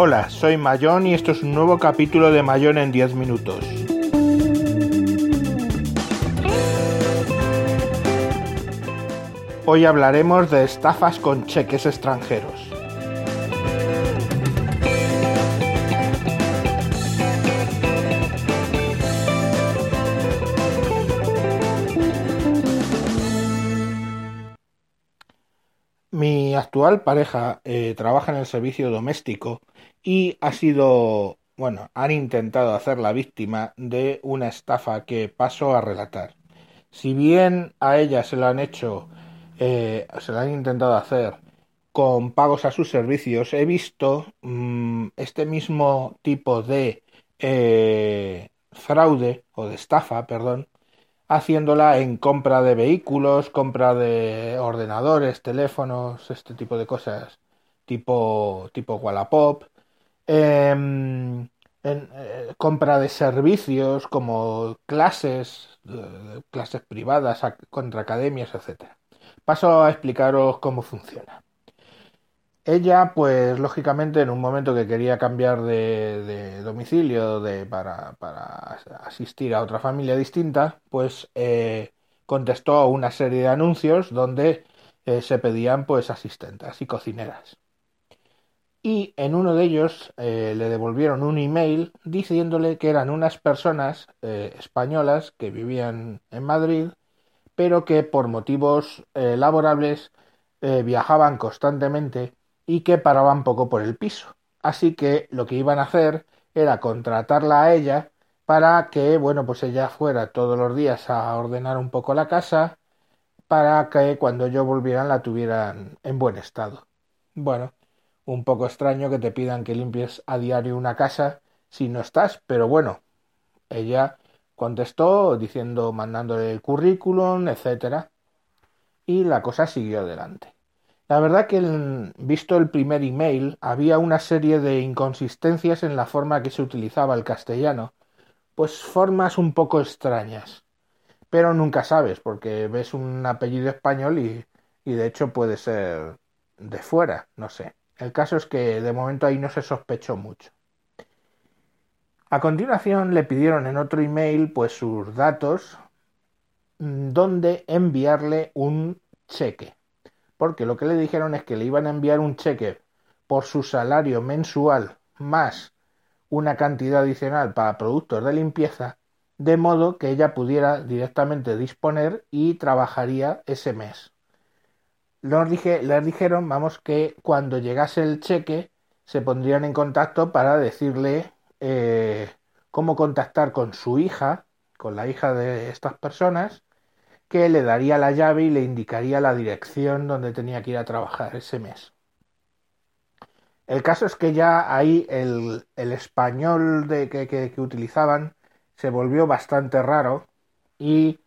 Hola, soy Mayón y esto es un nuevo capítulo de Mayón en 10 minutos. Hoy hablaremos de estafas con cheques extranjeros. Actual pareja eh, trabaja en el servicio doméstico y ha sido, bueno, han intentado hacer la víctima de una estafa que paso a relatar. Si bien a ella se lo han hecho, eh, se lo han intentado hacer con pagos a sus servicios, he visto mm, este mismo tipo de eh, fraude o de estafa, perdón, haciéndola en compra de vehículos, compra de ordenadores, teléfonos, este tipo de cosas, tipo, tipo Wallapop, em, en, eh, compra de servicios como clases, eh, clases privadas contra academias, etc. Paso a explicaros cómo funciona. Ella, pues lógicamente, en un momento que quería cambiar de, domicilio de, para, asistir a otra familia distinta, pues eh, contestó a una serie de anuncios donde eh, se pedían pues asistentas y cocineras. Y en uno de ellos eh, le devolvieron un email diciéndole que eran unas personas españolas que vivían en Madrid, pero que por motivos laborables viajaban constantemente y que paraban poco por el piso. Así que lo que iban a hacer era contratarla a ella para que, bueno, pues ella fuera todos los días a ordenar un poco la casa para que cuando yo volvieran la tuvieran en buen estado. Bueno, un poco extraño que te pidan que limpies a diario una casa si no estás, pero bueno, ella contestó diciendo, mandándole el currículum, etcétera, y la cosa siguió adelante. La verdad que visto el primer email había una serie de inconsistencias en la forma que se utilizaba el castellano, pues formas un poco extrañas. Pero nunca sabes, porque ves un apellido español y, y de hecho puede ser de fuera, no sé. El caso es que de momento ahí no se sospechó mucho. A continuación le pidieron en otro email pues sus datos mm, donde enviarle un cheque porque lo que le dijeron es que le iban a enviar un cheque por su salario mensual más una cantidad adicional para productos de limpieza, de modo que ella pudiera directamente disponer y trabajaría ese mes. Les, dije, les dijeron, vamos, que cuando llegase el cheque se pondrían en contacto para decirle eh, cómo contactar con su hija, con la hija de estas personas, que le daría la llave y le indicaría la dirección donde tenía que ir a trabajar ese mes. El caso es que ya ahí el, español de, que, utilizaban se volvió bastante raro y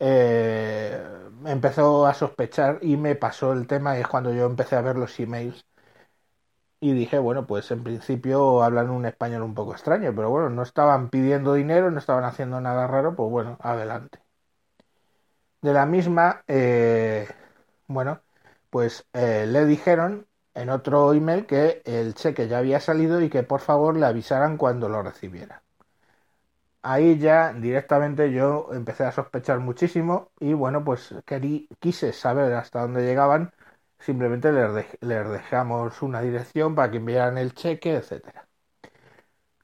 eh, empezó a sospechar y me pasó el tema es cuando yo empecé a ver los emails y dije, bueno, pues en principio hablan un español un poco extraño, pero bueno, no estaban pidiendo dinero, no estaban haciendo nada raro, pues bueno, adelante. De la misma, eh, bueno, pues eh, le dijeron en otro email que el cheque ya había salido y que por favor le avisaran cuando lo recibiera. Ahí ya directamente yo empecé a sospechar muchísimo y bueno, pues querí, quise saber hasta dónde llegaban. Simplemente les, dejamos una dirección para que enviaran el cheque, etc.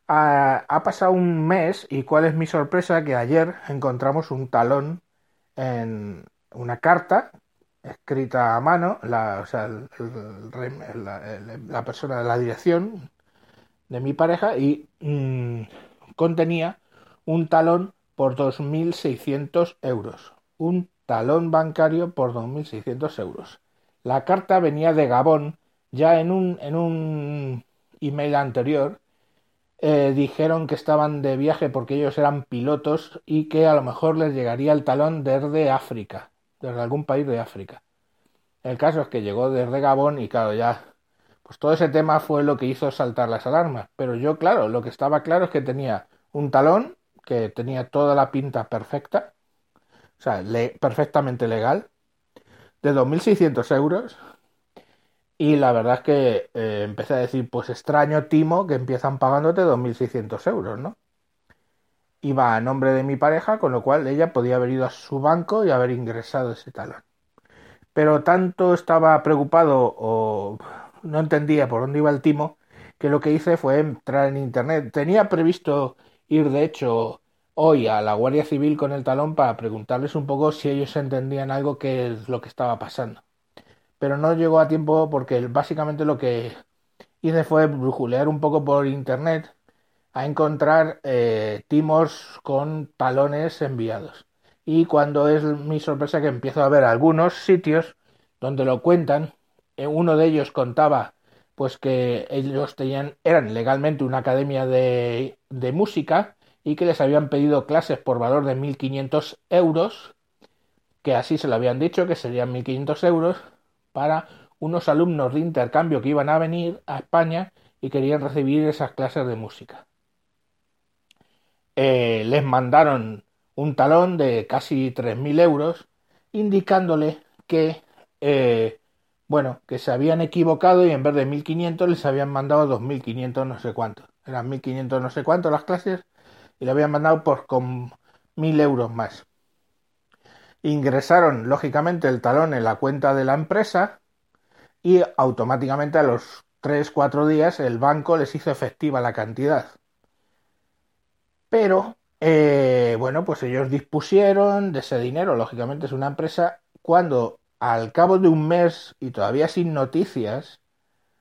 Ha, ha pasado un mes y cuál es mi sorpresa que ayer encontramos un talón en una carta escrita a mano, la, la, persona de la dirección de mi pareja y mm, contenía un talón por 2.600 euros. Un talón bancario por 2.600 euros. La carta venía de Gabón, ya en un, en un email anterior eh, dijeron que estaban de viaje porque ellos eran pilotos y que a lo mejor les llegaría el talón desde África, desde algún país de África. El caso es que llegó desde Gabón y claro, ya, pues todo ese tema fue lo que hizo saltar las alarmas. Pero yo, claro, lo que estaba claro es que tenía un talón que tenía toda la pinta perfecta, o sea, perfectamente legal, de 2.600 euros Y la verdad es que eh, empecé a decir, pues extraño, Timo, que empiezan pagándote 2.600 euros, ¿no? Iba a nombre de mi pareja, con lo cual ella podía haber ido a su banco y haber ingresado ese talón. Pero tanto estaba preocupado o no entendía por dónde iba el timo, que lo que hice fue entrar en internet. Tenía previsto ir, de hecho, hoy a la Guardia Civil con el talón para preguntarles un poco si ellos entendían algo que es lo que estaba pasando. Pero no llegó a tiempo porque básicamente lo que hice fue brujulear un poco por internet a encontrar eh, timos con talones enviados. Y cuando es mi sorpresa que empiezo a ver algunos sitios donde lo cuentan, eh, uno de ellos contaba pues que ellos tenían, eran legalmente una academia de, de música y que les habían pedido clases por valor de 1.500 euros, que así se lo habían dicho, que serían 1.500 euros, unos alumnos de intercambio que iban a venir a España y querían recibir esas clases de música. Eh, les mandaron un talón de casi 3.000 euros, indicándole que, eh, bueno, que se habían equivocado y en vez de 1.500 les habían mandado 2.500 no sé cuánto. Eran 1.500 no sé cuánto las clases y le habían mandado por con 1.000 euros más. Ingresaron, lógicamente, el talón en la cuenta de la empresa y automáticamente a los 3-4 días el banco les hizo efectiva la cantidad. Pero, eh, bueno, pues ellos dispusieron de ese dinero, lógicamente es una empresa, cuando al cabo de un mes y todavía sin noticias,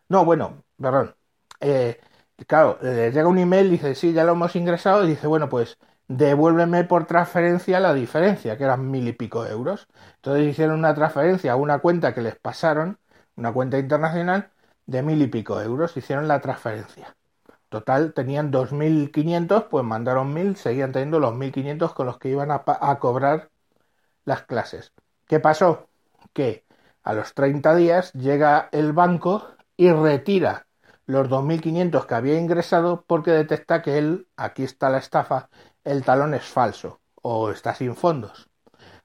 no, bueno, perdón, eh, claro, les llega un email, dice, sí, ya lo hemos ingresado, y dice, bueno, pues devuélveme por transferencia la diferencia, que eran mil y pico euros. Entonces hicieron una transferencia a una cuenta que les pasaron, una cuenta internacional, de mil y pico euros, hicieron la transferencia. Total, tenían 2.500, pues mandaron 1.000, seguían teniendo los 1.500 con los que iban a, a, cobrar las clases. ¿Qué pasó? Que a los 30 días llega el banco y retira los 2.500 que había ingresado porque detecta que él, aquí está la estafa, el talón es falso o está sin fondos.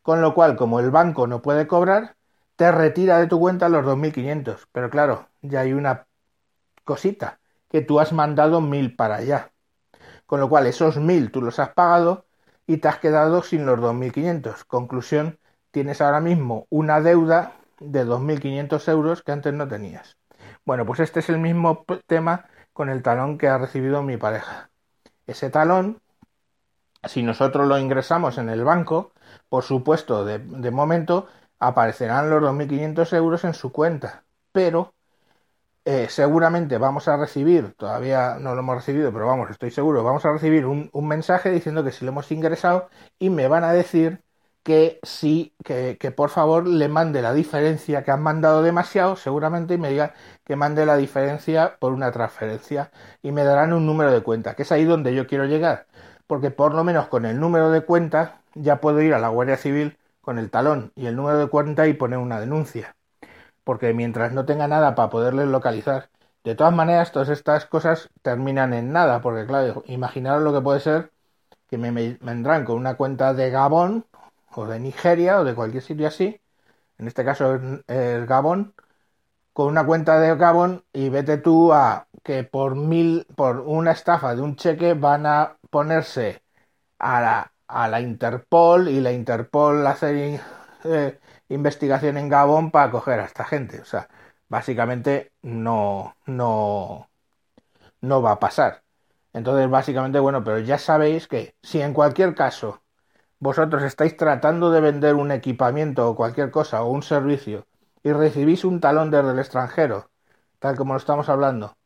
Con lo cual, como el banco no puede cobrar, te retira de tu cuenta los 2.500. Pero claro, ya hay una cosita que tú has mandado mil para allá. Con lo cual esos mil tú los has pagado y te has quedado sin los 2.500. Conclusión, tienes ahora mismo una deuda de 2.500 euros que antes no tenías. Bueno, pues este es el mismo tema con el talón que ha recibido mi pareja. Ese talón, si nosotros lo ingresamos en el banco, por supuesto, de, de momento aparecerán los 2.500 euros en su cuenta, pero eh, seguramente vamos a recibir, todavía no lo hemos recibido, pero vamos, estoy seguro, vamos a recibir un, un mensaje diciendo que si lo hemos ingresado y me van a decir que sí, que, que, por favor le mande la diferencia que han mandado demasiado, seguramente, y me diga que mande la diferencia por una transferencia y me darán un número de cuenta, que es ahí donde yo quiero llegar, porque por lo menos con el número de cuenta ya puedo ir a la Guardia Civil con el talón y el número de cuenta y poner una denuncia porque mientras no tenga nada para poderles localizar. De todas maneras, todas estas cosas terminan en nada, porque claro, imaginaros lo que puede ser que me, vendrán con una cuenta de Gabón, o de Nigeria, o de cualquier sitio así, en este caso es Gabón, con una cuenta de Gabón y vete tú a que por mil, por una estafa de un cheque van a ponerse a la, Interpol y la Interpol hacer eh, investigación en Gabón para coger a esta gente. O sea, básicamente no, no, no va a pasar. Entonces, básicamente, bueno, pero ya sabéis que si en cualquier caso vosotros estáis tratando de vender un equipamiento o cualquier cosa o un servicio y recibís un talón desde el extranjero, tal como lo estamos hablando,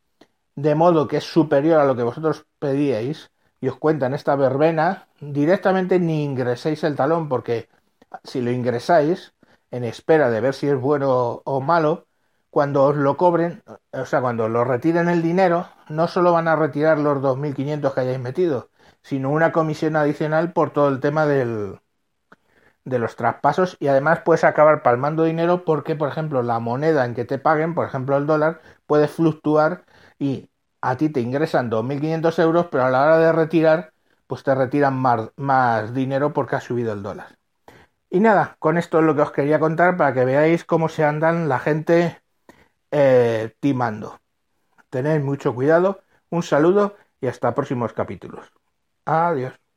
de modo que es superior a lo que vosotros pedíais y os cuentan esta verbena, directamente ni ingreséis el talón porque si lo ingresáis, en espera de ver si es bueno o malo, cuando os lo cobren, o sea, cuando lo retiren el dinero, no solo van a retirar los 2.500 que hayáis metido, sino una comisión adicional por todo el tema del, de los traspasos y además puedes acabar palmando dinero porque, por ejemplo, la moneda en que te paguen, por ejemplo el dólar, puede fluctuar y a ti te ingresan 2.500 euros, pero a la hora de retirar, pues te retiran más, dinero porque ha subido el dólar. Y nada, con esto es lo que os quería contar para que veáis cómo se andan la gente eh, timando. Tened mucho cuidado, un saludo y hasta próximos capítulos. Adiós.